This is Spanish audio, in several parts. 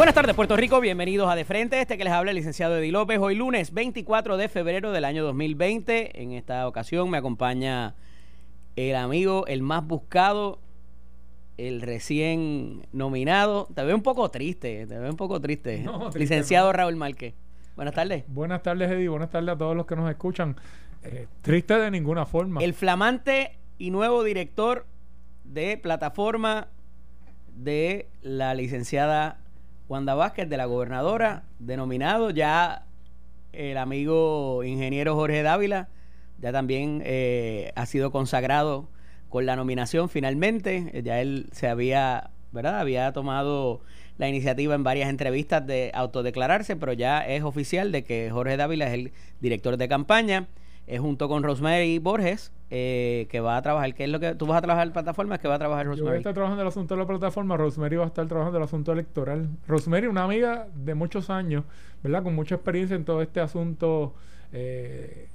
Buenas tardes, Puerto Rico. Bienvenidos a De Frente. Este que les habla el licenciado Eddie López. Hoy lunes 24 de febrero del año 2020. En esta ocasión me acompaña el amigo, el más buscado, el recién nominado. Te veo un poco triste, te veo un poco triste. No, triste licenciado no. Raúl Márquez. Buenas tardes. Buenas tardes, Eddie. Buenas tardes a todos los que nos escuchan. Eh, triste de ninguna forma. El flamante y nuevo director de plataforma de la licenciada Wanda Vázquez, de la gobernadora, denominado ya el amigo ingeniero Jorge Dávila, ya también eh, ha sido consagrado con la nominación finalmente. Eh, Ya él se había, ¿verdad? Había tomado la iniciativa en varias entrevistas de autodeclararse, pero ya es oficial de que Jorge Dávila es el director de campaña, eh, junto con Rosemary Borges, eh, que va a trabajar. ¿Qué es lo que tú vas a trabajar en plataformas? que va a trabajar Yo voy a Rosemary? estar trabajando en el asunto de la plataforma. Rosemary va a estar trabajando en el asunto electoral. Rosemary, una amiga de muchos años, ¿verdad? Con mucha experiencia en todo este asunto eh,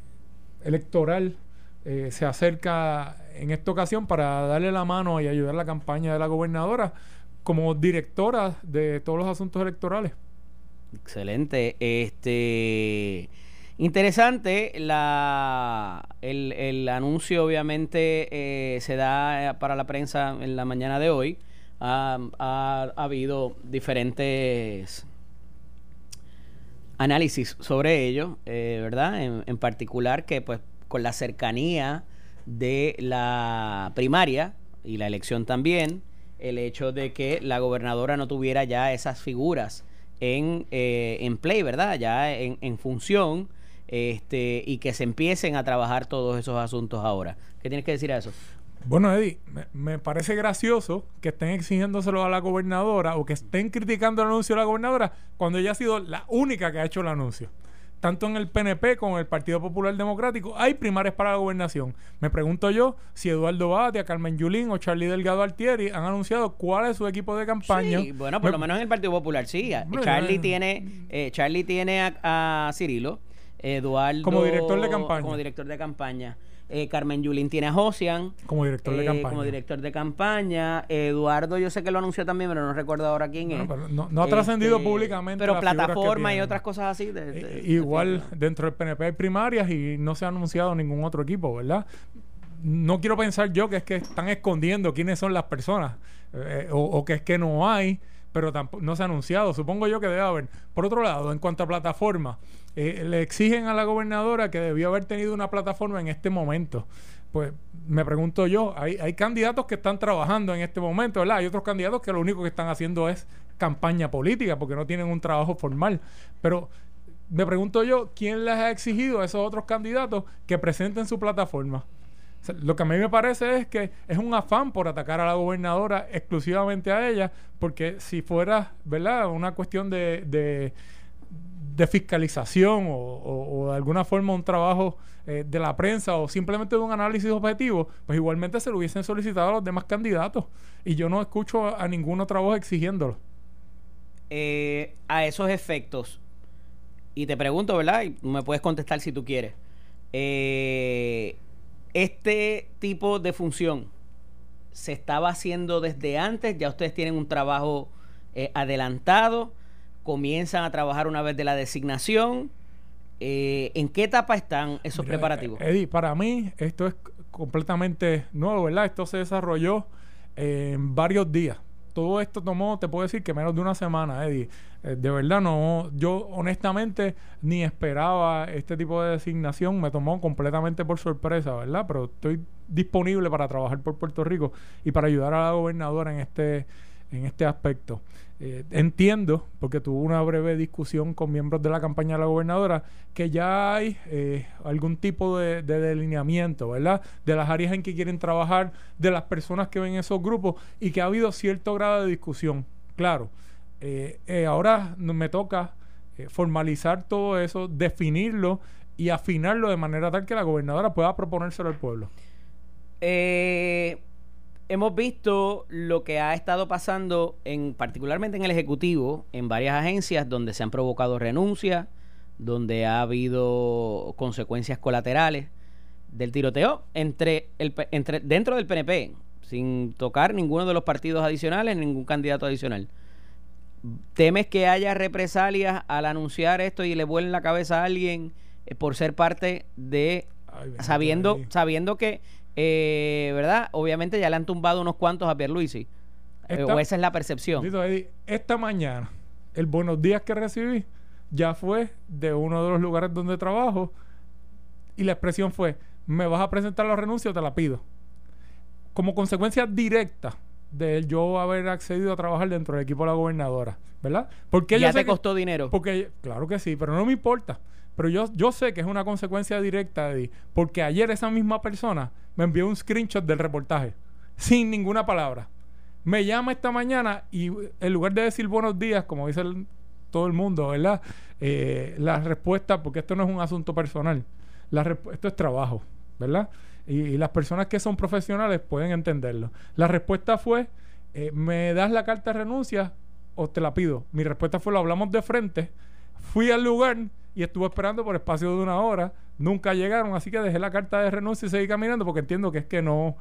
electoral. eh, se acerca en esta ocasión para darle la mano y ayudar a la campaña de la gobernadora como directora de todos los asuntos electorales. Excelente. Este interesante la el, el anuncio obviamente eh, se da eh, para la prensa en la mañana de hoy. Ha, ha- ha habido diferentes análisis sobre ello, eh, ¿verdad? En, en particular que pues con la cercanía de la primaria y la elección también, el hecho de que la gobernadora no tuviera ya esas figuras en, en play, ¿verdad? Ya en, en función este, y que se empiecen a trabajar todos esos asuntos ahora. ¿Qué tienes que decir a eso? Bueno, Eddie, me, me parece gracioso que estén exigiéndoselo a la gobernadora o que estén criticando el anuncio de la gobernadora cuando ella ha sido la única que ha hecho el anuncio. Tanto en el PNP como en el Partido Popular Democrático hay primarias para la gobernación. Me pregunto yo si Eduardo Batia, Carmen Yulín o Charlie Delgado Altieri han anunciado cuál es su equipo de campaña. Sí, bueno, por Me- lo menos en el Partido Popular sí. Charlie ya- tiene, eh, Charlie tiene a, a Cirilo, Eduardo Como director de campaña. Como director de campaña. Eh, Carmen Yulín tiene a Josian. Como director de eh, campaña. Como director de campaña. Eduardo, yo sé que lo anunció también, pero no recuerdo ahora quién es. no, no ha trascendido Este, públicamente. Pero plataforma y otras cosas así. de- de- de- igual de- dentro del PNP hay primarias y no se ha anunciado ningún otro equipo, ¿verdad? No quiero pensar yo que es que están escondiendo quiénes son las personas eh, o, o que es que no hay, pero tampoco no se ha anunciado. Supongo yo que debe haber. Por otro lado, en cuanto a plataforma, eh, le exigen a la gobernadora que debió haber tenido una plataforma en este momento. Pues me pregunto yo, hay, hay candidatos que están trabajando en este momento, ¿verdad? Hay otros candidatos que lo único que están haciendo es campaña política porque no tienen un trabajo formal. Pero me pregunto yo, ¿quién les ha exigido a esos otros candidatos que presenten su plataforma? Lo que a mí me parece es que es un afán por atacar a la gobernadora exclusivamente a ella, porque si fuera, ¿verdad?, una cuestión de, de, fiscalización o, de alguna forma un trabajo eh, de la prensa o simplemente de un análisis objetivo, pues igualmente se lo hubiesen solicitado a los demás candidatos. Y yo no escucho a, a ninguna otra voz exigiéndolo. eh, a esos efectos. Y te pregunto, ¿verdad? Y me puedes contestar si tú quieres. Eh, este tipo de función se estaba haciendo desde antes, ya ustedes tienen un trabajo eh, adelantado, comienzan a trabajar una vez de la designación. Eh, ¿En qué etapa están esos Mira, preparativos? eh, Eddie, para mí esto es completamente nuevo, ¿verdad? Esto se desarrolló en varios días. Todo esto tomó, te puedo decir que menos de una semana, Eddie. Eh, de verdad, no, yo honestamente ni esperaba este tipo de designación, me tomó completamente por sorpresa, ¿verdad? Pero estoy disponible para trabajar por Puerto Rico y para ayudar a la gobernadora en este, en este aspecto. Eh, entiendo, porque tuve una breve discusión con miembros de la campaña de la gobernadora, que ya hay eh, algún tipo de, de delineamiento, ¿verdad? De las áreas en que quieren trabajar, de las personas que ven esos grupos y que ha habido cierto grado de discusión. Claro, eh, eh, ahora me toca eh, formalizar todo eso, definirlo y afinarlo de manera tal que la gobernadora pueda proponérselo al pueblo. Eh, hemos visto lo que ha estado pasando, en, particularmente en el Ejecutivo, en varias agencias donde se han provocado renuncias, donde ha habido consecuencias colaterales del tiroteo entre el, entre, dentro del PNP, sin tocar ninguno de los partidos adicionales, ningún candidato adicional. ¿Temes que haya represalias al anunciar esto y le vuelen la cabeza a alguien eh, por ser parte de... sabiendo, sabiendo que, eh, ¿verdad? Obviamente ya le han tumbado unos cuantos a Pierluisi. Eh, o esa es la percepción. esta mañana, el buenos días que recibí ya fue de uno de los lugares donde trabajo y la expresión fue, ¿me vas a presentar la renuncia o te la pido? Como consecuencia directa de yo haber accedido a trabajar dentro del equipo de la gobernadora, ¿verdad? Porque ya te costó dinero. Porque, claro que sí, pero no me importa. Pero yo, yo sé que es una consecuencia directa de porque ayer esa misma persona me envió un screenshot del reportaje, sin ninguna palabra. Me llama esta mañana y en lugar de decir buenos días, como dice todo el mundo, ¿verdad? Eh, la respuesta, porque esto no es un asunto personal, la esto es trabajo, ¿verdad? Y, las personas que son profesionales pueden entenderlo. La respuesta fue, eh, ¿me das la carta de renuncia o te la pido? Mi respuesta fue, lo hablamos de frente. Fui al lugar y estuve esperando por espacio de una hora. Nunca llegaron, así que dejé la carta de renuncia y seguí caminando porque entiendo que es que no,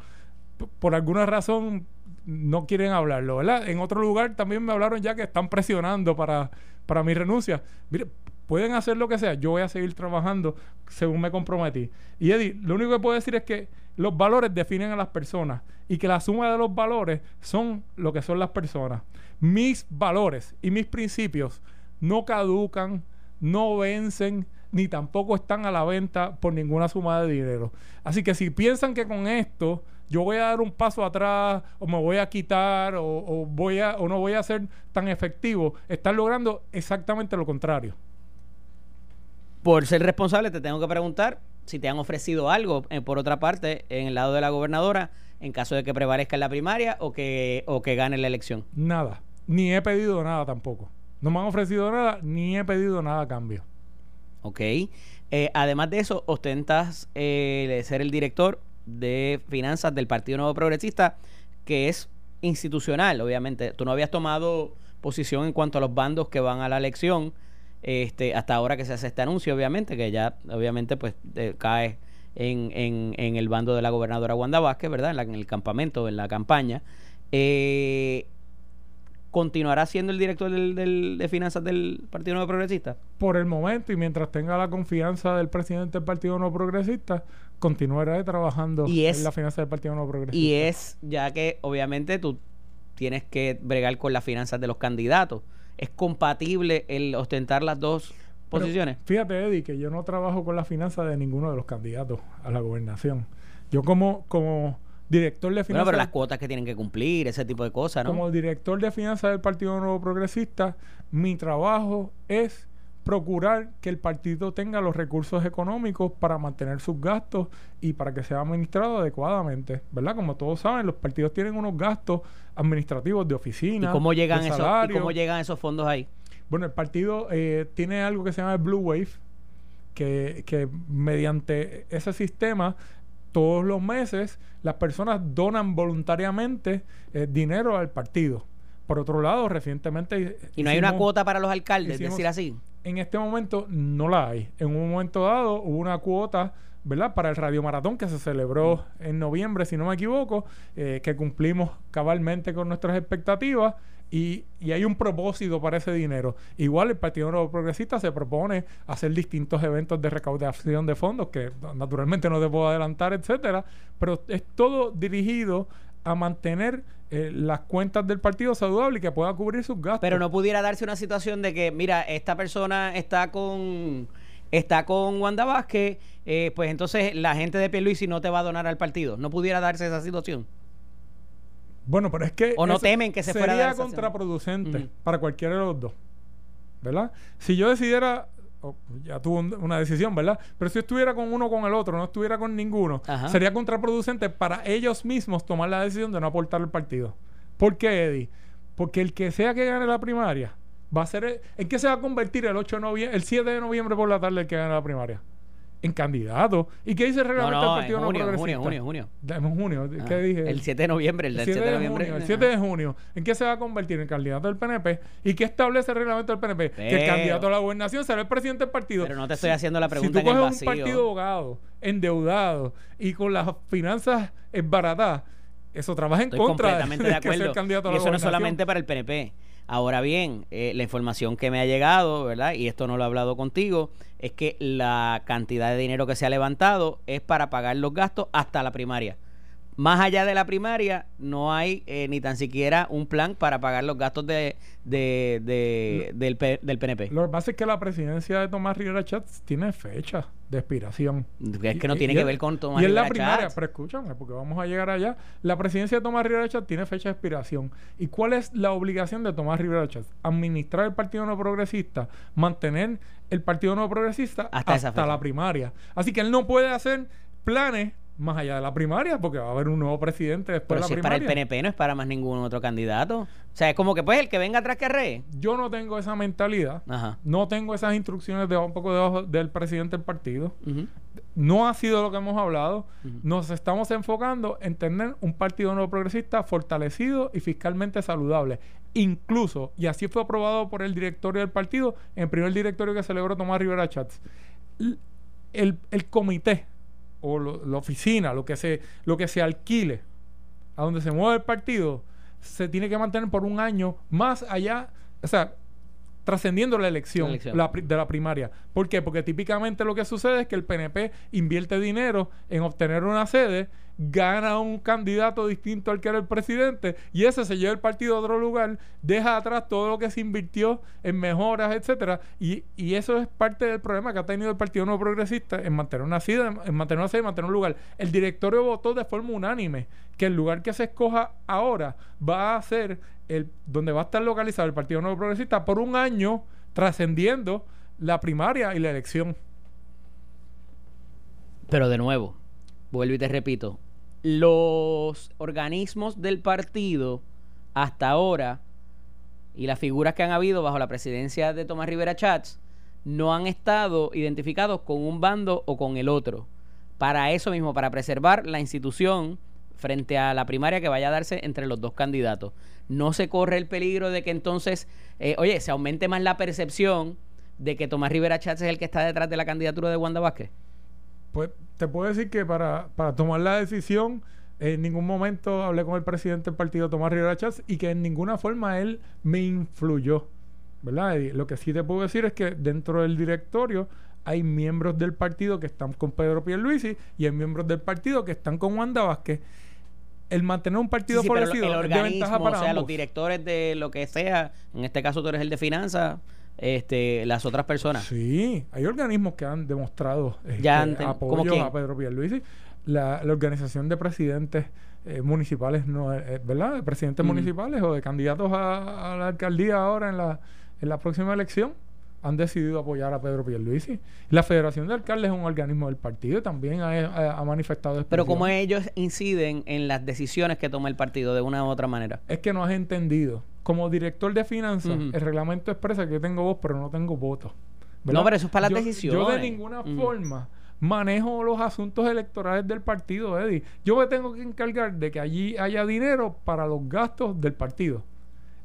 por alguna razón no quieren hablarlo, ¿verdad? En otro lugar también me hablaron ya que están presionando para, para mi renuncia. Mire, pueden hacer lo que sea, yo voy a seguir trabajando según me comprometí. Y Eddie, lo único que puedo decir es que los valores definen a las personas y que la suma de los valores son lo que son las personas. Mis valores y mis principios no caducan, no vencen, ni tampoco están a la venta por ninguna suma de dinero. Así que si piensan que con esto yo voy a dar un paso atrás o me voy a quitar o, voy a, o no voy a ser tan efectivo, están logrando exactamente lo contrario por ser responsable, te tengo que preguntar si te han ofrecido algo, eh, por otra parte, en el lado de la gobernadora, en caso de que prevalezca en la primaria o que, o que gane la elección. Nada. Ni he pedido nada tampoco. No me han ofrecido nada, ni he pedido nada a cambio. Ok. Eh, además de eso, ostentas eh, ser el director de finanzas del Partido Nuevo Progresista, que es institucional, obviamente. Tú no habías tomado posición en cuanto a los bandos que van a la elección este, hasta ahora que se hace este anuncio, obviamente, que ya obviamente pues cae en, en, el bando de la gobernadora Wanda Vázquez, ¿verdad? En, el campamento, en la campaña. Eh, ¿Continuará siendo el director del, de finanzas del Partido Nuevo Progresista? Por el momento, y mientras tenga la confianza del presidente del Partido Nuevo Progresista, continuará trabajando en la finanza del Partido Nuevo Progresista. Y es, ya que obviamente tú tienes que bregar con las finanzas de los candidatos es compatible el ostentar las dos posiciones? fíjate, Eddie, que yo no trabajo con la finanza de ninguno de los candidatos a la gobernación. Yo como, como director de finanzas... Bueno, pero las cuotas que tienen que cumplir, ese tipo de cosas, ¿no? Como director de finanzas del Partido Nuevo Progresista, mi trabajo es procurar que el partido tenga los recursos económicos para mantener sus gastos y para que sea administrado adecuadamente, ¿verdad? Como todos saben, los partidos tienen unos gastos administrativos de oficina. ¿Y cómo llegan, esos, cómo llegan esos fondos ahí? Bueno, el partido eh, tiene algo que se llama el Blue Wave, que, que mediante ese sistema todos los meses las personas donan voluntariamente eh, dinero al partido. Por otro lado, recientemente... ¿Y no hay una cuota para los alcaldes, decir así? En este momento no la hay. En un momento dado hubo una cuota, ¿verdad? Para el Radio Maratón que se celebró en noviembre, si no me equivoco, eh, que cumplimos cabalmente con nuestras expectativas. Y, y, hay un propósito para ese dinero. Igual el Partido Nuevo Progresista se propone hacer distintos eventos de recaudación de fondos, que naturalmente no te puedo adelantar, etcétera, pero es todo dirigido a mantener eh, las cuentas del partido saludable y que pueda cubrir sus gastos. Pero no pudiera darse una situación de que, mira, esta persona está con está con Wanda Vázquez, eh, pues entonces la gente de Pierluisi no te va a donar al partido. No pudiera darse esa situación. Bueno, pero es que... O no temen que se fuera a dar contraproducente para cualquiera de los dos. ¿Verdad? Si yo decidiera ya tuvo una decisión, ¿verdad? Pero si estuviera con uno con el otro, no estuviera con ninguno, sería contraproducente para ellos mismos tomar la decisión de no aportar al partido. ¿Por qué, Eddie? Porque el que sea que gane la primaria va a ser... ¿En qué se va a convertir el 8 de noviembre, el 7 de noviembre por la tarde el que gane la primaria? en candidato. ¿Y qué dice el reglamento del Partido en junio, No junio, junio, junio. En junio. ¿Qué ah, dije? El 7 de noviembre. El, 7, de, noviembre. Junio, el 7 de junio. ¿En qué se va a convertir? En candidato del PNP. ¿Y qué establece el reglamento del PNP? que el candidato a la gobernación será el presidente del partido. Pero no te estoy haciendo la pregunta Si tú coges un partido abogado, endeudado y con las finanzas esbaratadas, eso trabaja en contra completamente de, acuerdo. candidato a la y eso no solamente para el PNP Ahora bien, eh, la información que me ha llegado, ¿verdad? Y esto no lo he hablado contigo, es que la cantidad de dinero que se ha levantado es para pagar los gastos hasta la primaria. Más allá de la primaria, no hay eh, ni tan siquiera un plan para pagar los gastos de, de, de- del, del PNP. Lo que pasa es que la presidencia de Tomás Rivera Chats tiene fecha de expiración. Es que no Y- tiene y que es- ver con Tomás Y es la Chats. pero escúchame, porque vamos a llegar allá. La presidencia de Tomás Rivera Chats tiene fecha de expiración. ¿Y cuál es la obligación de Tomás Rivera Chats? Administrar el Partido No Progresista, mantener el Partido No Progresista Hasta hasta, la primaria. Así que él no puede hacer planes más allá de la primaria, porque va a haber un nuevo presidente después Pero de la si es para primaria. el PNP, no es para más ningún otro candidato. O sea, es como que pues el que venga atrás que arree. Yo no tengo esa mentalidad. Ajá. No tengo esas instrucciones de un poco debajo del presidente del partido. No ha sido lo que hemos hablado. Nos estamos enfocando en tener un partido no progresista fortalecido y fiscalmente saludable. Incluso, y así fue aprobado por el directorio del partido, en el primer directorio que celebró Tomás Rivera Chats, el, el comité o lo- la oficina, lo que, se, lo que se alquile, a donde se mueve el partido, se tiene que mantener por un año más allá, o sea, trascendiendo la elección, La elección. la pri- de la primaria. ¿Por qué? Porque típicamente lo que sucede es que el PNP invierte dinero en obtener una sede, gana un candidato distinto al que era el presidente y ese se lleva el partido a otro lugar, deja atrás todo lo que se invirtió en mejoras, etcétera, y, y eso es parte del problema que ha tenido el Partido No Progresista en mantener una sede, en mantener una sede, en mantener un lugar. El directorio votó de forma unánime que el lugar que se escoja ahora va a ser donde va a estar localizado el Partido Nuevo Progresista por un año trascendiendo la primaria y la elección. Pero de nuevo, vuelvo y te repito, los organismos del partido hasta ahora y las figuras que han habido bajo la presidencia de Tomás Rivera Chats no han estado identificados con un bando o con el otro. Para eso mismo, para preservar la institución frente a la primaria que vaya a darse entre los dos candidatos. No se corre el peligro de que entonces, eh, oye, se aumente más la percepción de que Tomás Rivera Chats es el que está detrás de la candidatura de Wanda Vázquez. Pues te puedo decir que para, para tomar la decisión, en ningún momento hablé con el presidente del partido, Tomás Rivera Chats, y que en ninguna forma él me influyó. ¿Verdad? Y lo que sí te puedo decir es que dentro del directorio hay miembros del partido que están con Pedro Pierluisi y hay miembros del partido que están con Wanda Vázquez. El mantener un partido Sí, sí, pero fortalecido el es de ventaja para o sea, los directores de lo que sea, en este caso tú eres el de finanzas, este, las otras personas. Sí, hay organismos que han demostrado este, Ya han ten- ¿cómo apoyo a Pedro Pierluisi. La, la organización de presidentes eh, municipales, no, eh, ¿verdad? De presidentes municipales o de candidatos a, a la alcaldía ahora en la, en la próxima elección han decidido apoyar a Pedro Pierluisi. La Federación de Alcaldes es un organismo del partido también ha, ha- ha manifestado Pero expresión. como ellos inciden en las decisiones que toma el partido de una u otra manera. Es que no has entendido. Como director de finanzas, el reglamento expresa que yo tengo voz, pero no tengo voto. ¿verdad? No, pero eso es para las Yo- decisiones. Yo de ninguna forma manejo los asuntos electorales del partido, Eddie. Yo me tengo que encargar de que allí haya dinero para los gastos del partido.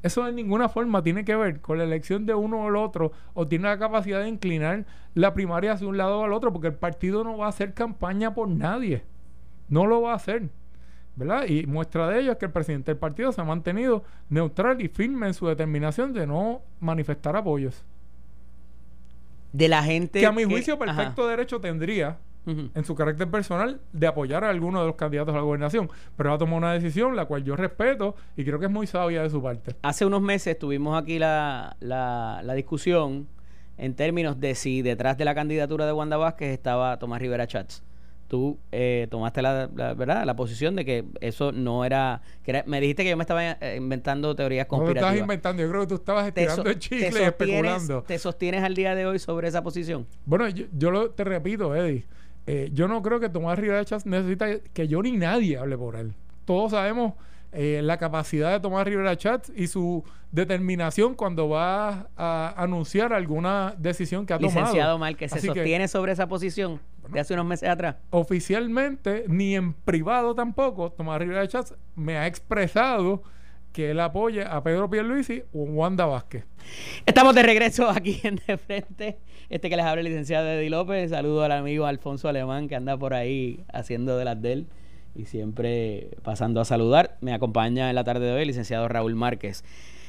Eso de ninguna forma tiene que ver con la elección de uno o el otro o tiene la capacidad de inclinar la primaria hacia un lado o al otro, porque el partido no va a hacer campaña por nadie. No lo va a hacer. ¿verdad? Y muestra de ello es que el presidente del partido se ha mantenido neutral y firme en su determinación de no manifestar apoyos. De la gente. Que a mi juicio perfecto Ajá. derecho tendría En su carácter personal de apoyar a alguno de los candidatos a la gobernación, pero ha tomado una decisión la cual yo respeto y creo que es muy sabia de su parte. Hace unos meses tuvimos aquí la, la, la discusión en términos de si detrás de la candidatura de Wanda Vázquez estaba Tomás Rivera Chats. Tú eh, tomaste la, la- verdad la posición de que eso no era, que era- me dijiste que yo me estaba eh, inventando teorías No te estás conspirativas. inventando, yo creo que tú estabas ¿Te, estirando so- el chicle y especulando. ¿Te sostienes al día de hoy sobre esa posición? Bueno, yo, yo lo, te repito, Eddie. Eh, yo no creo que Tomás Rivera Chats necesita que yo ni nadie hable por él. Todos sabemos eh, la capacidad de Tomás Rivera Chats y su determinación cuando va a anunciar alguna decisión que ha tomado. Licenciado Mal, que se Así que- sostiene sobre esa posición de hace unos meses atrás. Oficialmente, ni en privado tampoco, Tomás Rivera Chats me ha expresado que él apoye a Pedro Pierluisi o a Wanda Vázquez. Estamos de regreso aquí en De Frente. Este que les habla el licenciado Eddie López. Saludo al amigo Alfonso Alemán que anda por ahí haciendo de las de él y siempre pasando a saludar. Me acompaña en la tarde de hoy el licenciado Raúl Márquez.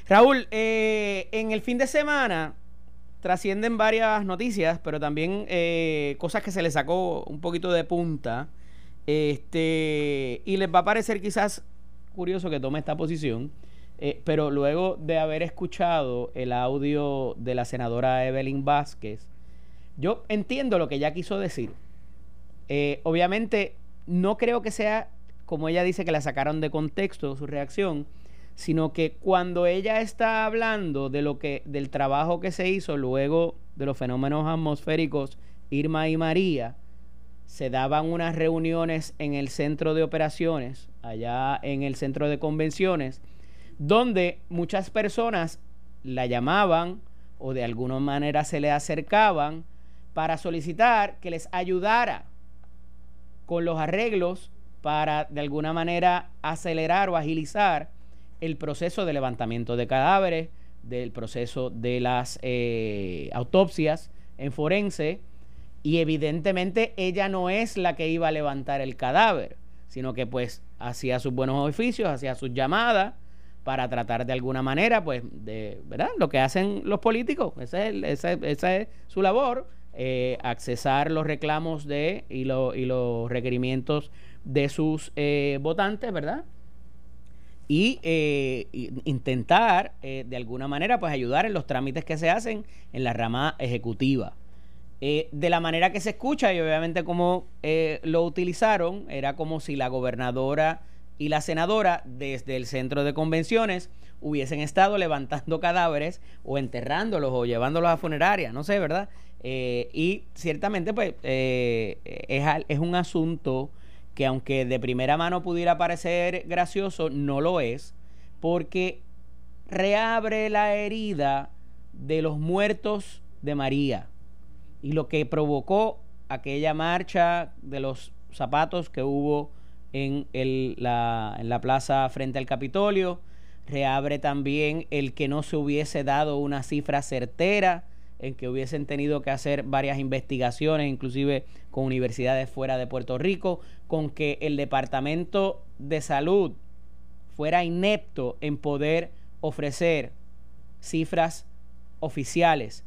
Raúl, eh, en el fin de semana trascienden varias noticias, pero también eh, cosas que se le sacó un poquito de punta. Este, y les va a parecer quizás curioso que tome esta posición, eh, pero luego de haber escuchado el audio de la senadora Evelyn Vázquez, yo entiendo lo que ella quiso decir. Eh, obviamente, no creo que sea como ella dice que la sacaron de contexto su reacción, sino que cuando ella está hablando de lo que del trabajo que se hizo luego de los fenómenos atmosféricos Irma y María, se daban unas reuniones en el centro de operaciones, allá en el centro de convenciones, donde muchas personas la llamaban o de alguna manera se le acercaban para solicitar que les ayudara con los arreglos para de alguna manera acelerar o agilizar el proceso de levantamiento de cadáveres, del proceso de las eh, autopsias en forense, y evidentemente ella no es la que iba a levantar el cadáver, sino que pues hacía sus buenos oficios, hacía sus llamadas para tratar de alguna manera, pues, de, ¿verdad? Lo que hacen los políticos, esa es, su labor, eh, accesar los reclamos de y, y, los requerimientos de sus eh, votantes, ¿verdad? Y eh, intentar, de alguna manera, pues ayudar en los trámites que se hacen en la rama ejecutiva. De la manera que se escucha y obviamente como lo utilizaron, era como si la gobernadora y la senadora desde el centro de convenciones hubiesen estado levantando cadáveres o enterrándolos o llevándolos a funerarias, no sé, ¿verdad? Eh, y ciertamente, pues, eh, es, es un asunto que aunque de primera mano pudiera parecer gracioso, no lo es, porque reabre la herida de los muertos de María y lo que provocó aquella marcha de los zapatos que hubo en, la, en la plaza frente al Capitolio, reabre también el que no se hubiese dado una cifra certera en que hubiesen tenido que hacer varias investigaciones, inclusive con universidades fuera de Puerto Rico, con que el Departamento de Salud fuera inepto en poder ofrecer cifras oficiales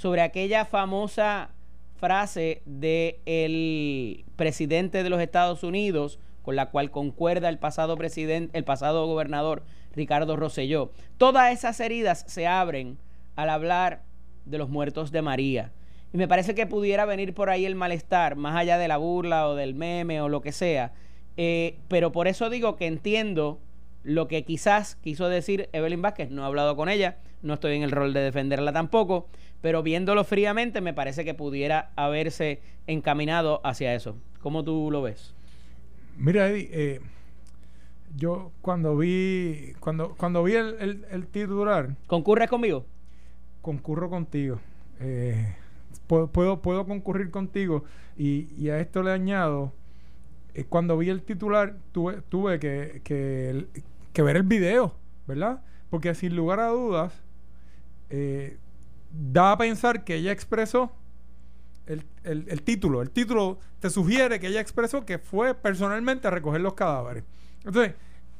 sobre aquella famosa frase del el presidente de los Estados Unidos con la cual concuerda el pasado presidente, el pasado gobernador Ricardo Rosselló. Todas esas heridas se abren al hablar de los muertos de María. Y me parece que pudiera venir por ahí el malestar, más allá de la burla o del meme o lo que sea. Eh, pero por eso digo que entiendo lo que quizás quiso decir Evelyn Vázquez. No he hablado con ella, no estoy en el rol de defenderla tampoco, pero viéndolo fríamente me parece que pudiera haberse encaminado hacia eso. ¿Cómo tú lo ves? Mira, Eddie, eh, yo cuando vi cuando cuando vi el, el, titular... ¿Concurres conmigo? concurro contigo. Eh, puedo, puedo, concurrir contigo. Y, a esto le añado, eh, cuando vi el titular, tuve, tuve que, que, ver el video, ¿verdad? Porque sin lugar a dudas, eh, da a pensar que ella expresó el, el, título. El título te sugiere que ella expresó que fue personalmente a recoger los cadáveres. Entonces,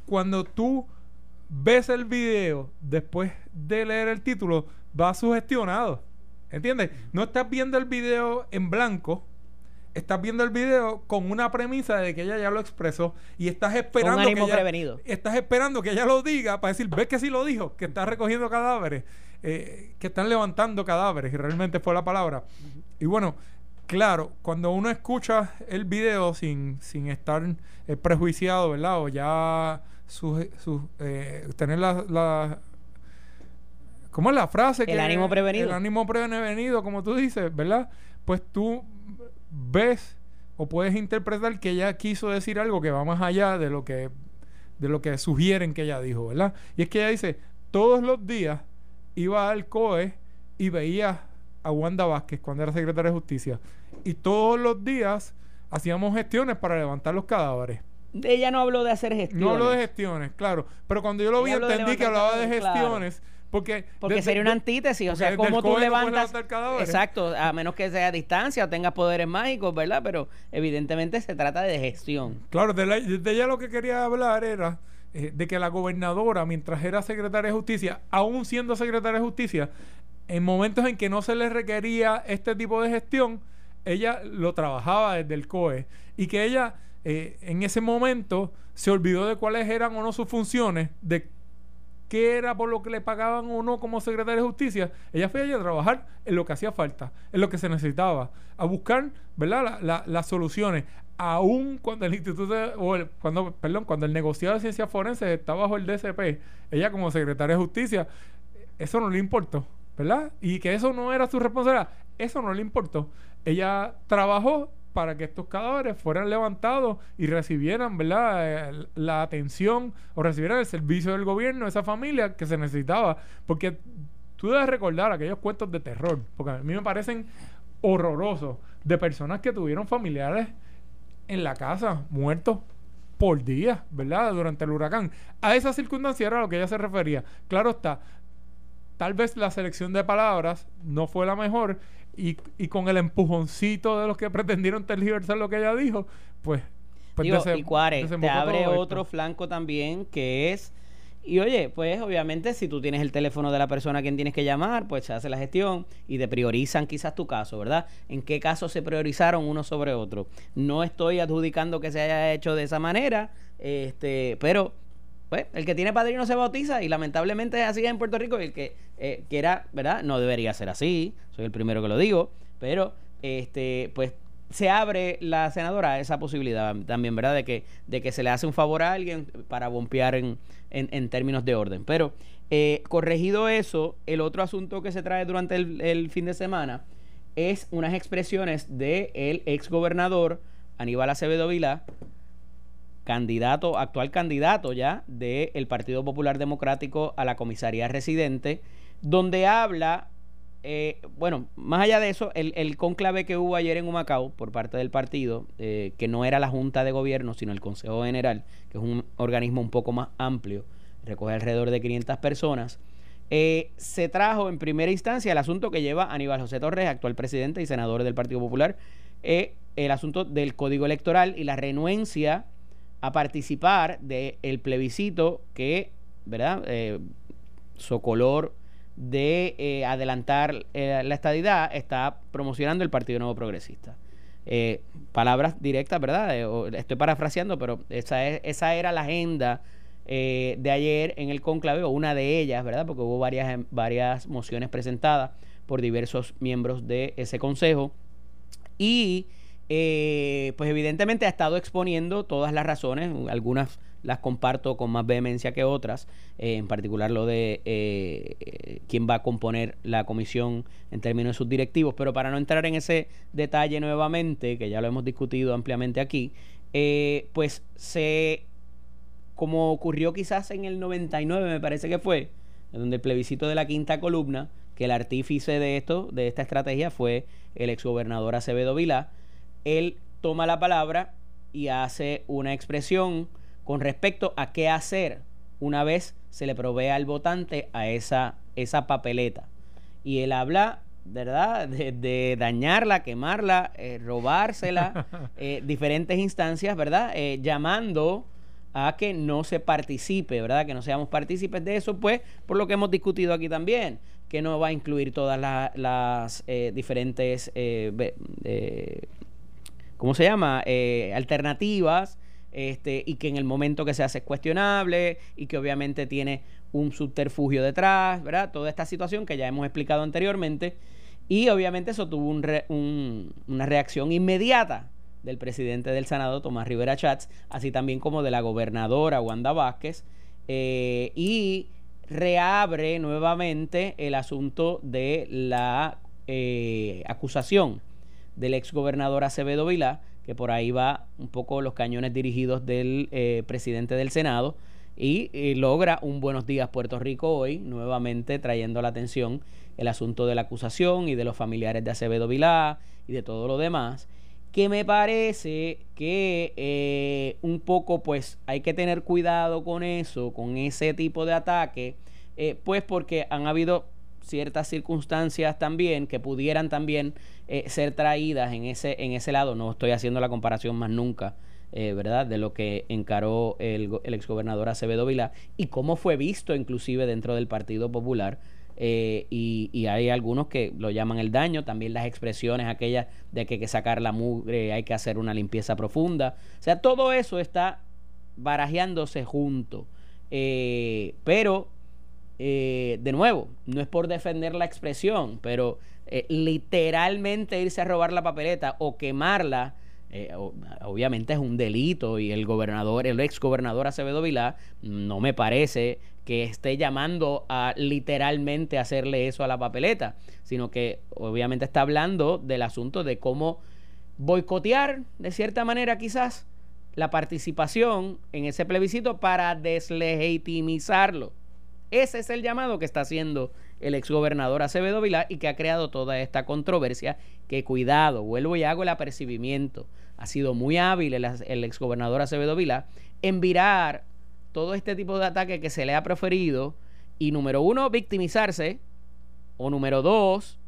cuando tú ves el video después de leer el título, va sugestionado. ¿Entiendes? No estás viendo el video en blanco, estás viendo el video con una premisa de que ella ya lo expresó y estás esperando que ella, estás esperando que ella lo diga para decir, ves que sí lo dijo, que está recogiendo cadáveres, eh, que están levantando cadáveres, y realmente fue la palabra. Y bueno, claro, cuando uno escucha el video sin, sin estar eh, prejuiciado, ¿verdad? O ya eh, tener la ¿Cómo es la frase? El ánimo prevenido. El ánimo prevenido, como tú dices, ¿verdad? Pues tú ves o puedes interpretar que ella quiso decir algo que va más allá de lo que de lo que sugieren que ella dijo, ¿verdad? Y es que ella dice, todos los días iba al COE y veía a Wanda Vázquez cuando era secretaria de justicia. Y todos los días hacíamos gestiones para levantar los cadáveres. Ella no habló de hacer gestiones. No habló de gestiones, claro. Pero cuando yo lo vi entendí que hablaba de gestiones. Porque, porque sería una antítesis, o sea, como tú levantas. Exacto, a menos que sea a distancia o tengas poderes mágicos, ¿verdad? Pero evidentemente se trata de gestión. Claro, de, ella lo que quería hablar era eh, de que la gobernadora, mientras era secretaria de justicia, aún siendo secretaria de justicia, en momentos en que no se le requería este tipo de gestión, ella lo trabajaba desde el COE y que ella eh, en ese momento se olvidó de cuáles eran o no sus funciones, de qué era por lo que le pagaban o no como secretaria de justicia, ella fue allá a trabajar en lo que hacía falta, en lo que se necesitaba, a buscar, ¿verdad?, las soluciones. Aún cuando el instituto, o cuando, perdón, cuando el negociado de ciencias forenses está bajo el DCP, ella como secretaria de justicia, eso no le importó, ¿verdad? Y que eso no era su responsabilidad, eso no le importó. Ella trabajó para que estos cadáveres fueran levantados y recibieran ¿verdad? La atención o recibieran el servicio del gobierno, esa familia que se necesitaba. Porque tú debes recordar aquellos cuentos de terror, porque a mí me parecen horrorosos, de personas que tuvieron familiares en la casa, muertos por día, ¿verdad? Durante el huracán. A esa circunstancia era a lo que ella se refería. Claro está, tal vez la selección de palabras no fue la mejor y, y con el empujoncito de los que pretendieron tergiversar lo que ella dijo, pues... pues Digo, y Cuare, te abre otro flanco también que es... Y oye, pues obviamente si tú tienes el teléfono de la persona a quien tienes que llamar, pues se hace la gestión y te priorizan quizás tu caso, ¿verdad? ¿En qué caso se priorizaron uno sobre otro? No estoy adjudicando que se haya hecho de esa manera, este, pero pues el que tiene padrino se bautiza y lamentablemente es así en Puerto Rico y el que eh, quiera, ¿verdad? No debería ser así, soy el primero que lo digo, pero este pues se abre la senadora esa posibilidad también, ¿verdad? De que, de que se le hace un favor a alguien para bompear en, en, términos de orden. Pero eh, corregido eso, el otro asunto que se trae durante el, fin de semana es unas expresiones del el ex gobernador Aníbal Acevedo Vila candidato, actual candidato ya del Partido Popular Democrático a la comisaría residente, donde habla, eh, bueno, más allá de eso, el, el, conclave que hubo ayer en Humacao por parte del partido, eh, que no era la Junta de Gobierno, sino el Consejo General, que es un organismo un poco más amplio, recoge alrededor de 500 personas, eh, se trajo en primera instancia el asunto que lleva Aníbal José Torres, actual presidente y senador del Partido Popular, el asunto del código electoral y la renuencia a participar del plebiscito que, ¿verdad? Socolor de eh, adelantar eh, la estadidad está promocionando el Partido Nuevo Progresista. Eh, palabras directas, ¿verdad? estoy parafraseando, pero esa, es, esa era la agenda de ayer en el conclave, o una de ellas, ¿verdad? Porque hubo varias, varias mociones presentadas por diversos miembros de ese consejo. Y pues evidentemente ha estado exponiendo todas las razones, algunas las comparto con más vehemencia que otras, eh, en particular lo de eh, quién va a componer la comisión en términos de sus directivos, pero para no entrar en ese detalle nuevamente, que ya lo hemos discutido ampliamente aquí, pues se, como ocurrió quizás en el 99, me parece que fue, donde el plebiscito de la quinta columna, que el artífice de esto, de esta estrategia fue el exgobernador Acevedo Vilá, él toma la palabra y hace una expresión con respecto a qué hacer una vez se le provea al votante a esa, esa papeleta. Y él habla, ¿verdad?, de, dañarla, quemarla, eh, robársela, eh, diferentes instancias, ¿verdad?, eh, llamando a que no se participe, ¿verdad? Que no seamos partícipes de eso, pues, por lo que hemos discutido aquí también, que no va a incluir todas las diferentes ¿cómo se llama? Alternativas, este, y que en el momento que se hace es cuestionable y que obviamente tiene un subterfugio detrás, ¿verdad? Toda esta situación que ya hemos explicado anteriormente. Y obviamente eso tuvo una reacción inmediata del presidente del Senado, Tomás Rivera Chats, así también como de la gobernadora Wanda Vázquez, eh, y reabre nuevamente el asunto de la eh, acusación del ex gobernador Acevedo Vilá, que por ahí va un poco los cañones dirigidos del eh, presidente del Senado, y, logra un Buenos Días Puerto Rico hoy, nuevamente trayendo la atención el asunto de la acusación y de los familiares de Acevedo Vilá y de todo lo demás, que me parece que eh, un poco pues hay que tener cuidado con eso, con ese tipo de ataque, eh, pues porque han habido ciertas circunstancias también que pudieran también eh, ser traídas en ese, en ese lado. No estoy haciendo la comparación más nunca eh, ¿verdad? De lo que encaró el, exgobernador Acevedo Vilá y cómo fue visto inclusive dentro del Partido Popular. Eh, y, hay algunos que lo llaman el daño, también las expresiones aquellas de que hay que sacar la mugre, hay que hacer una limpieza profunda. O sea, todo eso está barajeándose junto. Eh, de nuevo, no es por defender la expresión, pero literalmente irse a robar la papeleta o quemarla eh, obviamente es un delito y el gobernador, el ex gobernador Acevedo Vilá, no me parece que esté llamando a literalmente hacerle eso a la papeleta, sino que obviamente está hablando del asunto de cómo boicotear, de cierta manera quizás, la participación en ese plebiscito para deslegitimizarlo. Ese es el llamado que está haciendo el exgobernador Acevedo Vilá y que ha creado toda esta controversia que cuidado, vuelvo y hago el apercibimiento. Ha sido muy hábil el, el exgobernador Acevedo Vilá en virar todo este tipo de ataque que se le ha proferido y número uno, victimizarse o número dos,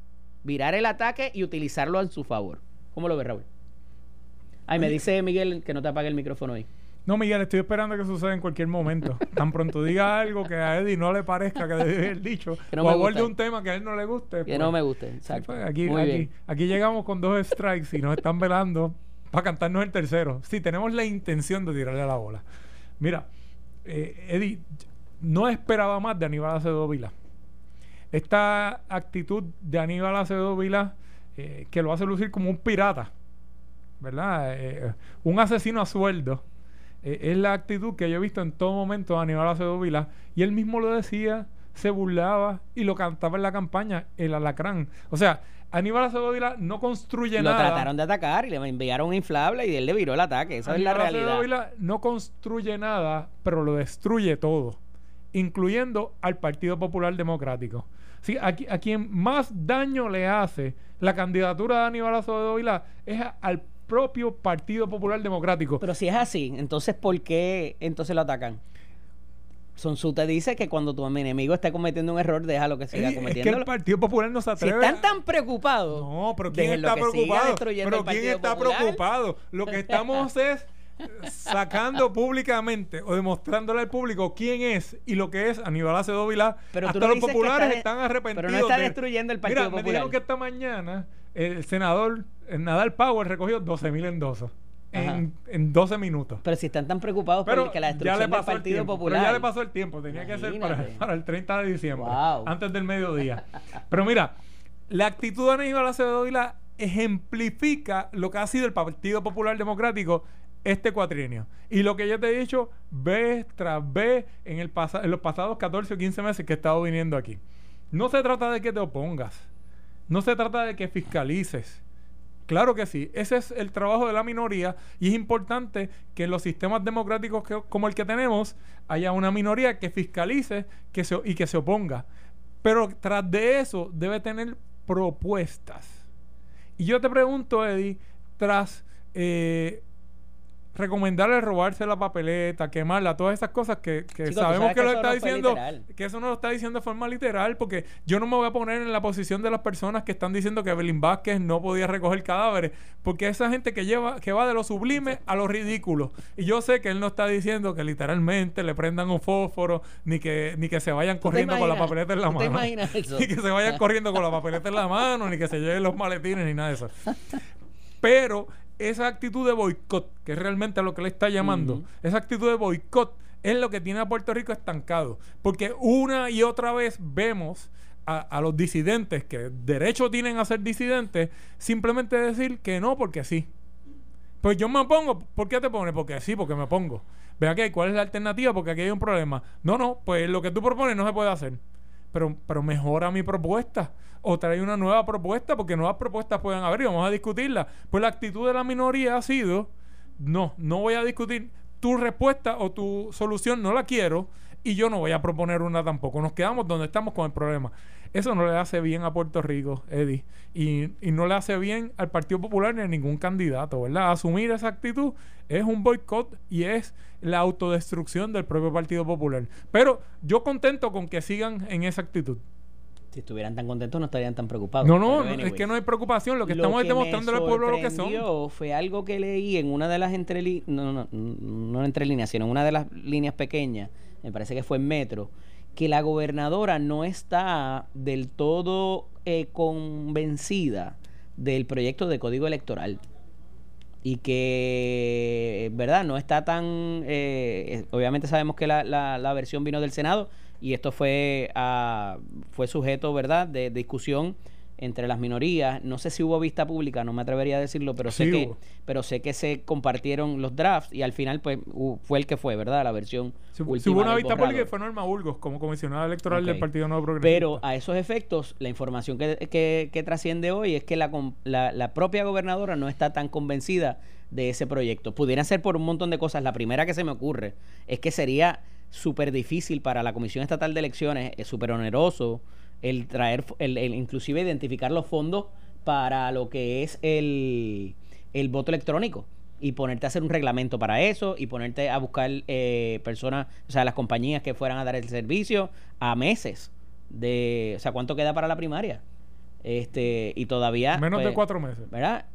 virar el ataque y utilizarlo en su favor. ¿Cómo lo ves, Raúl? Ay, me dice Miguel que no te apague el micrófono ahí. No, Miguel, estoy esperando que suceda en cualquier momento. Tan pronto diga algo que a Eddie no le parezca que debe haber dicho, que no o aborde un tema que a él no le guste. Que no pues, me guste, exacto. Pues, aquí, aquí, aquí, llegamos con dos strikes y nos están velando para cantarnos el tercero. Sí, tenemos la intención de tirarle a la bola. Mira, eh, Eddie, no esperaba más de Aníbal Acevedo Vila. Esta actitud de Aníbal Acevedo Vila, eh, que lo hace lucir como un pirata, ¿verdad? Eh, un asesino a sueldo eh, es la actitud que yo he visto en todo momento a Aníbal Acevedo Vila y él mismo lo decía, se burlaba y lo cantaba en la campaña, el alacrán. O sea, Aníbal Acevedo Vila no construye nada. Lo trataron de atacar y le enviaron un inflable y él le viró el ataque. Esa es la realidad. Acevedo Vila no construye nada, pero lo destruye todo, incluyendo al Partido Popular Democrático. Sí, a, a, quien más daño le hace la candidatura de Aníbal Acevedo Vila es al propio Partido Popular Democrático. Pero si es así, entonces ¿por qué entonces lo atacan? Son Su te dice que cuando tu enemigo esté cometiendo un error, déjalo que siga cometiendo. Es que el Partido Popular no se atreve. Si están tan preocupados. No, pero ¿quién está preocupado? Pero ¿quién está preocupado? Lo que estamos es sacando públicamente o demostrándole al público quién es y lo que es Aníbal Acevedo Vilá. Pero hasta los populares están arrepentidos. Pero no está destruyendo el Partido Mira, me dijeron que esta mañana el senador Nadal Power recogió 12.000 endosos. En, en, 12 minutos. Pero si están tan preocupados por que la destrucción del Partido Popular. Pero ya le pasó el tiempo, tenía que ser para, el 30 de diciembre, antes del mediodía. pero mira, la actitud de Aníbal Acevedo Vilá ejemplifica lo que ha sido el Partido Popular Democrático este cuatrienio. Y lo que yo te he dicho, vez tras vez en, el en los pasados 14 o 15 meses que he estado viniendo aquí. No se trata de que te opongas. No se trata de que fiscalices. Claro que sí, ese es el trabajo de la minoría y es importante que en los sistemas democráticos como el que tenemos haya una minoría que fiscalice que se, y que se oponga. Pero tras de eso debe tener propuestas. Y yo te pregunto, Eddie, tras eh, recomendarle robarse la papeleta, quemarla, todas esas cosas que, sabemos que, lo está diciendo, que eso no lo está diciendo de forma literal, porque yo no me voy a poner en la posición de las personas que están diciendo que Evelyn Vázquez no podía recoger cadáveres, porque esa gente que lleva, que va de lo sublime a lo ridículo. Y yo sé que él no está diciendo que literalmente le prendan un fósforo, ni que, ni que se vayan corriendo con la papeleta en la mano. Ni que se vayan corriendo con la papeleta en la mano, ni que se lleven los maletines, ni nada de eso. Pero esa actitud de boicot, que es realmente lo que le está llamando, esa actitud de boicot es lo que tiene a Puerto Rico estancado. Porque una y otra vez vemos a, los disidentes que derecho tienen a ser disidentes, simplemente decir que no porque sí. Pues yo me opongo. ¿Por qué te pones? Porque sí, porque me opongo. Ve aquí, ¿cuál es la alternativa? Porque aquí hay un problema. No, no, pues lo que tú propones no se puede hacer pero, pero mejora mi propuesta o trae una nueva propuesta porque nuevas propuestas pueden haber y vamos a discutirla. Pues la actitud de la minoría ha sido, no, no voy a discutir tu respuesta o tu solución, no la quiero y yo no voy a proponer una tampoco. Nos quedamos donde estamos con el problema. Eso no le hace bien a Puerto Rico, Eddie. Y, y, no le hace bien al Partido Popular ni a ningún candidato, ¿verdad? Asumir esa actitud es un boicot y es la autodestrucción del propio Partido Popular. Pero yo contento con que sigan en esa actitud. Si estuvieran tan contentos no estarían tan preocupados. No, no, es que no hay preocupación. Lo que Lo estamos que demostrando al pueblo lo que son. Fue algo que leí en una de las entrelíneas, no, no, no entre líneas, sino en una de las líneas pequeñas, me parece que fue en Metro, que la gobernadora no está del todo eh, convencida del proyecto de código electoral y que, ¿verdad? No está tan... eh, obviamente sabemos que la, la- la versión vino del Senado y esto fue, ah, fue sujeto, ¿verdad?, de discusión entre las minorías. No sé si hubo vista pública, no me atrevería a decirlo, pero sé que pero sé que se compartieron los drafts y al final pues fue el que fue, ¿verdad? La versión Si, si última hubo una vista pública fue Norma Burgos como comisionada electoral del Partido Nuevo Progresista. Pero a esos efectos, la información que, que- que trasciende hoy es que la, la, la propia gobernadora no está tan convencida de ese proyecto. Pudieran ser por un montón de cosas. La primera que se me ocurre es que sería súper difícil para la Comisión Estatal de Elecciones, es súper oneroso el traer, el inclusive identificar los fondos para lo que es el, el voto electrónico y ponerte a hacer un reglamento para eso y ponerte a buscar eh, personas, o sea, las compañías que fueran a dar el servicio a meses de, o sea, ¿cuánto queda para la primaria? Este, y todavía Menos de pues, cuatro meses. ¿verdad?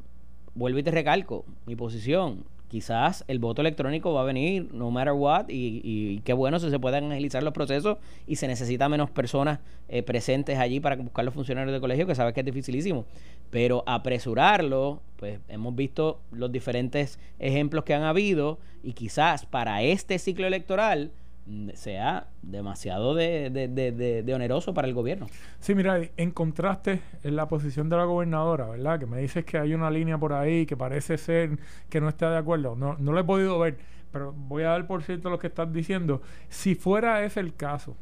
Vuelvo y te recalco mi posición. Quizás el voto electrónico va a venir no matter what y, y qué bueno si se pueden agilizar los procesos y se necesita menos personas eh, presentes allí para buscar los funcionarios de colegio, que sabes que es dificilísimo. Pero apresurarlo, pues hemos visto los diferentes ejemplos que han habido y quizás para este ciclo electoral sea demasiado de, de- de- de- oneroso para el gobierno. Sí, mira, en contraste en la posición de la gobernadora, ¿verdad? Que me dices que hay una línea por ahí que parece ser que no está de acuerdo. No, no lo he podido ver, pero voy a dar por cierto lo que estás diciendo. Si fuera ese el caso,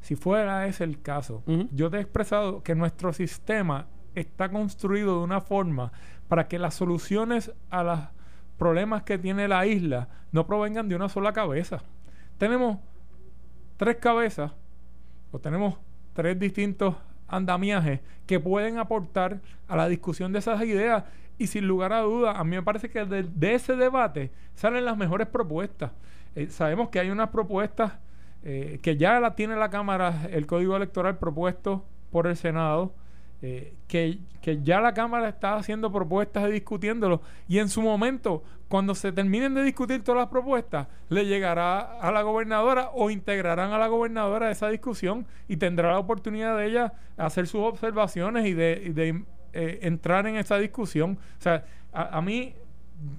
si fuera ese el caso, yo te he expresado que nuestro sistema está construido de una forma para que las soluciones a los problemas que tiene la isla no provengan de una sola cabeza. Tenemos tres cabezas o tenemos tres distintos andamiajes que pueden aportar a la discusión de esas ideas. Y sin lugar a dudas a mí me parece que de, ese debate salen las mejores propuestas. Eh, sabemos que hay unas propuestas eh, que ya la tiene la Cámara el Código Electoral propuesto por el Senado eh, que, que ya la Cámara está haciendo propuestas y discutiéndolo. Y en su momento cuando se terminen de discutir todas las propuestas le llegará a la gobernadora o integrarán a la gobernadora esa discusión y tendrá la oportunidad de ella hacer sus observaciones y de, de, eh, entrar en esa discusión. O sea a, a mí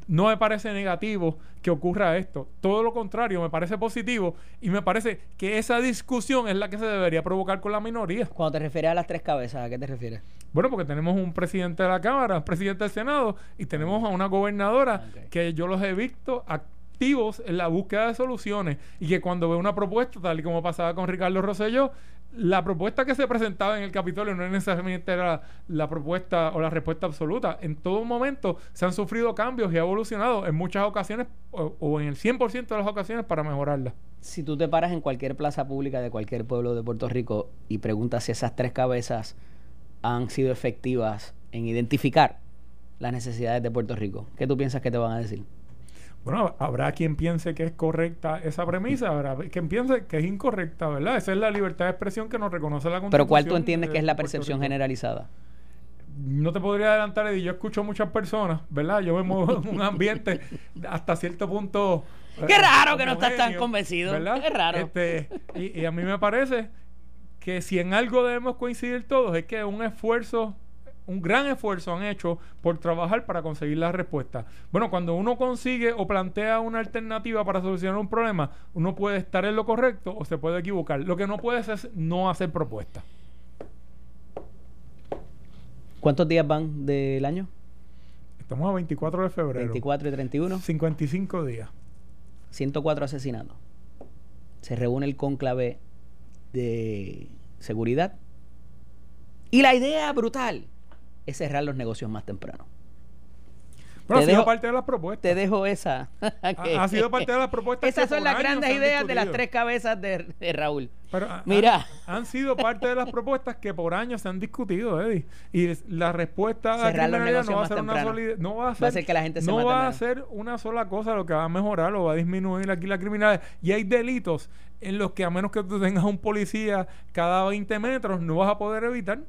no me parece negativo que ocurra esto. Todo lo contrario, me parece positivo y me parece que esa discusión es la que se debería provocar con la minoría. Cuando te refieres a las tres cabezas, ¿a qué te refieres? Bueno, porque tenemos un presidente de la Cámara, un presidente del Senado y tenemos a una gobernadora que yo los he visto activos en la búsqueda de soluciones y que cuando ve una propuesta, tal y como pasaba con Ricardo Rosselló, la propuesta que se presentaba en el Capitolio no necesariamente era la propuesta o la respuesta absoluta. En todo momento se han sufrido cambios y ha evolucionado en muchas ocasiones o, o en el 100% de las ocasiones para mejorarla. Si tú te paras en cualquier plaza pública de cualquier pueblo de Puerto Rico y preguntas si esas tres cabezas han sido efectivas en identificar las necesidades de Puerto Rico, ¿qué tú piensas que te van a decir? Bueno, habrá quien piense que es correcta esa premisa, habrá quien piense que es incorrecta, ¿verdad? Esa es la libertad de expresión que nos reconoce la Constitución. Pero ¿cuál tú entiendes de que es la percepción generalizada? No te podría adelantar, Eddie. Yo escucho muchas personas, ¿verdad? Yo me muevo en un ambiente hasta cierto punto. eh, Qué raro que no estás tan convencido. ¿verdad? Qué raro. Este, y, y a mí me parece que si en algo debemos coincidir todos es que un esfuerzo, un gran esfuerzo han hecho por trabajar para conseguir la respuesta. Bueno, cuando uno consigue o plantea una alternativa para solucionar un problema, uno puede estar en lo correcto o se puede equivocar. Lo que no puede es no hacer propuestas. ¿Cuántos días van del año? Estamos a 24 de febrero. 24 y 31. 55 días. 104 asesinatos. Se reúne el cónclave de seguridad. Y la idea brutal es cerrar los negocios más temprano. Pero Te ha sido dejo- parte de las propuestas. Te dejo esa. Ha, ha sido parte de las propuestas. Esas que son las grandes ideas de las tres cabezas de, de Raúl. Pero Mira. Han, han sido parte de las propuestas que por años se han discutido, Eddie. Y la respuesta a la no va a ser una solide- no va a ser, Va a hacer que la gente se no va a ser una sola cosa lo que va a mejorar o va a disminuir aquí la criminalidad. Y hay delitos en los que a menos que tú tengas un policía cada 20 metros no vas a poder evitar.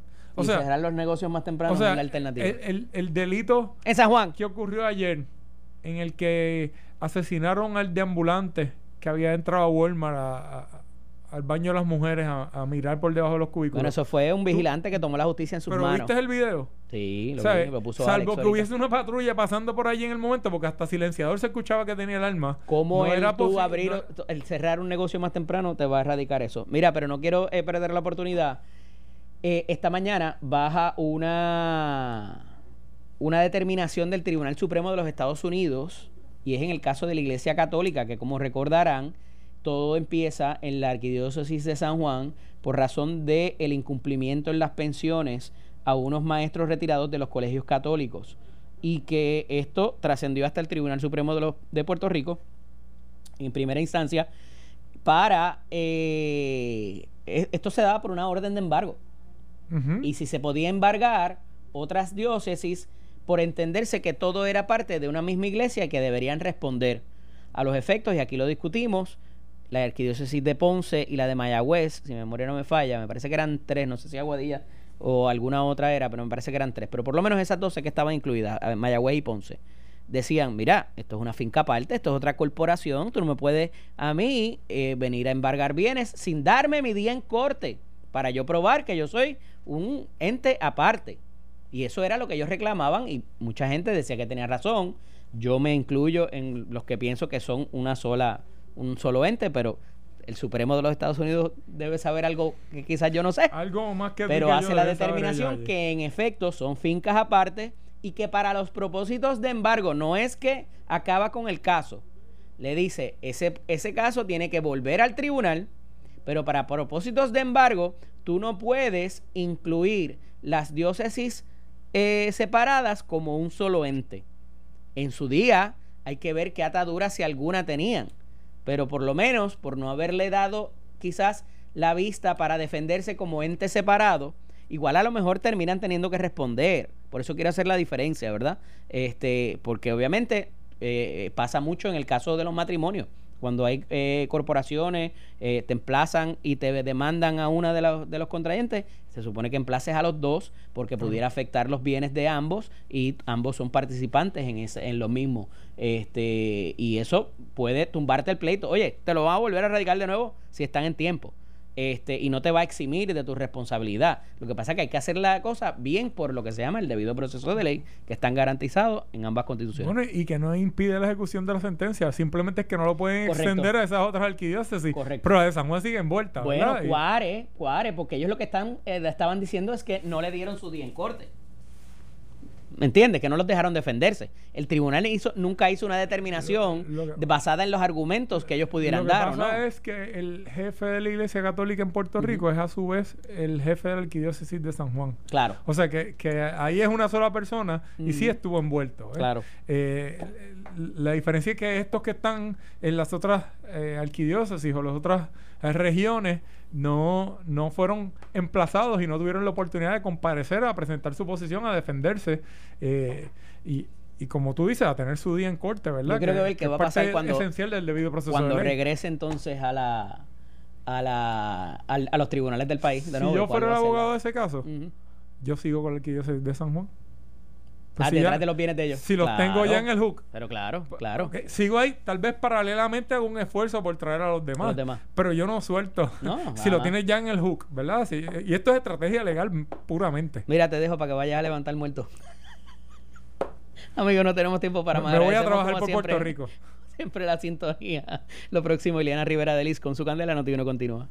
O y sea, cerrar los negocios más temprano o sea, es la alternativa. el, el- el delito en San Juan. que ocurrió ayer en el que asesinaron al deambulante que había entrado a Walmart a- a- al baño de las mujeres a, a mirar por debajo de los cubículos. Bueno, eso fue un vigilante que tomó la justicia en sus Pero manos. viste el video. Sí, lo ¿Sabes? vi, lo puso Salvo Alex que ahorita. hubiese una patrulla pasando por allí en el momento, porque hasta silenciador se escuchaba que tenía el arma. ¿Cómo No el era tú abrir, no- el cerrar un negocio más temprano te va a erradicar eso? Mira, pero no quiero eh, perder la oportunidad. Eh, esta mañana baja una, una determinación del Tribunal Supremo de los Estados Unidos y es en el caso de la Iglesia Católica, que como recordarán, todo empieza en la Arquidiócesis de San Juan por razón del el incumplimiento en las pensiones a unos maestros retirados de los colegios católicos y que esto trascendió hasta el Tribunal Supremo de, de Puerto Rico en primera instancia para eh, e- esto se daba por una orden de embargo Y si se podía embargar otras diócesis por entenderse que todo era parte de una misma iglesia que deberían responder a los efectos, y aquí lo discutimos, la arquidiócesis de Ponce y la de Mayagüez, si mi memoria no me falla, me parece que eran tres, no sé si Aguadilla o alguna otra era, pero me parece que eran tres, pero por lo menos esas 12 que estaban incluidas, eh, Mayagüez y Ponce, decían, mira, esto es una finca aparte, esto es otra corporación, tú no me puedes a mí eh, venir a embargar bienes sin darme mi día en corte para yo probar que yo soy un ente aparte. Y eso era lo que ellos reclamaban y mucha gente decía que tenía razón. Yo me incluyo en los que pienso que son una sola, un solo ente, pero el Supremo de los Estados Unidos debe saber algo que quizás yo no sé. Algo más que Pero hace la determinación que en efecto son fincas aparte y que para los propósitos de embargo no es que acaba con el caso. Le dice, ese, ese caso tiene que volver al tribunal, pero para propósitos de embargo, tú no puedes incluir las diócesis eh, separadas como un solo ente. En su día hay que ver qué ataduras si alguna tenían, pero por lo menos por no haberle dado quizás la vista para defenderse como ente separado, igual a lo mejor terminan teniendo que responder. Por eso quiero hacer la diferencia, ¿verdad? Este, porque obviamente eh, pasa mucho en el caso de los matrimonios. Cuando hay eh, corporaciones, eh, te emplazan y te demandan a una de, los- de los contrayentes, se supone que emplaces a los dos porque pudiera afectar los bienes de ambos y ambos son participantes en, ese, en lo mismo. Este, y eso puede tumbarte el pleito. Oye, te lo van a volver a radicar de nuevo si están en tiempo. Este, y no te va a eximir de tu responsabilidad. Lo que pasa es que hay que hacer la cosa bien por lo que se llama el debido proceso de ley, que están garantizados en ambas constituciones. Bueno, y que no impide la ejecución de la sentencia. Simplemente es que no lo pueden Correcto. extender a esas otras arquidiócesis. Correcto. Pero la de San Juan sigue envuelta. Bueno, cuare, cuare, porque ellos lo que están eh, estaban diciendo es que no le dieron su día en corte. ¿Me entiendes? Que no los dejaron defenderse. El tribunal hizo, nunca hizo una determinación Lo- lo que- de- basada en los argumentos que ellos pudieran Lo que dar o pasa no. es que el jefe de la Iglesia Católica en Puerto Rico es a su vez el jefe de la arquidiócesis de San Juan. Claro. O sea que, que ahí es una sola persona y sí estuvo envuelto. ¿eh? Claro. Eh, la diferencia es que estos que están en las otras eh, arquidiócesis o las otras eh, regiones no, no fueron emplazados y no tuvieron la oportunidad de comparecer a presentar su posición, a defenderse eh, y, y como tú dices, a tener su día en corte, ¿verdad? Yo creo que qué es va a pasar cuando- esencial del debido proceso Cuando de regrese entonces a la a la al- a, los tribunales del país. De si nuevo, yo ¿cuál fuera el a abogado la- de ese caso, yo sigo con la arquidiócesis de San Juan. Pues Ah, si detrás ya- de los bienes de ellos. Si los tengo ya en el hook. Pero claro, claro. Ok, Sigo ahí, tal vez paralelamente hago un esfuerzo por traer a los demás. los demás. Pero yo no suelto. No, si lo tienes ya en el hook, ¿verdad? Sí, y esto es estrategia legal puramente. Mira, te dejo para que vayas a levantar muerto. Amigo, no tenemos tiempo para más. Me voy a trabajar por Puerto Rico. Siempre la sintonía. Lo próximo, Ileana Rivera de Liz con su candela, no tiene continúa.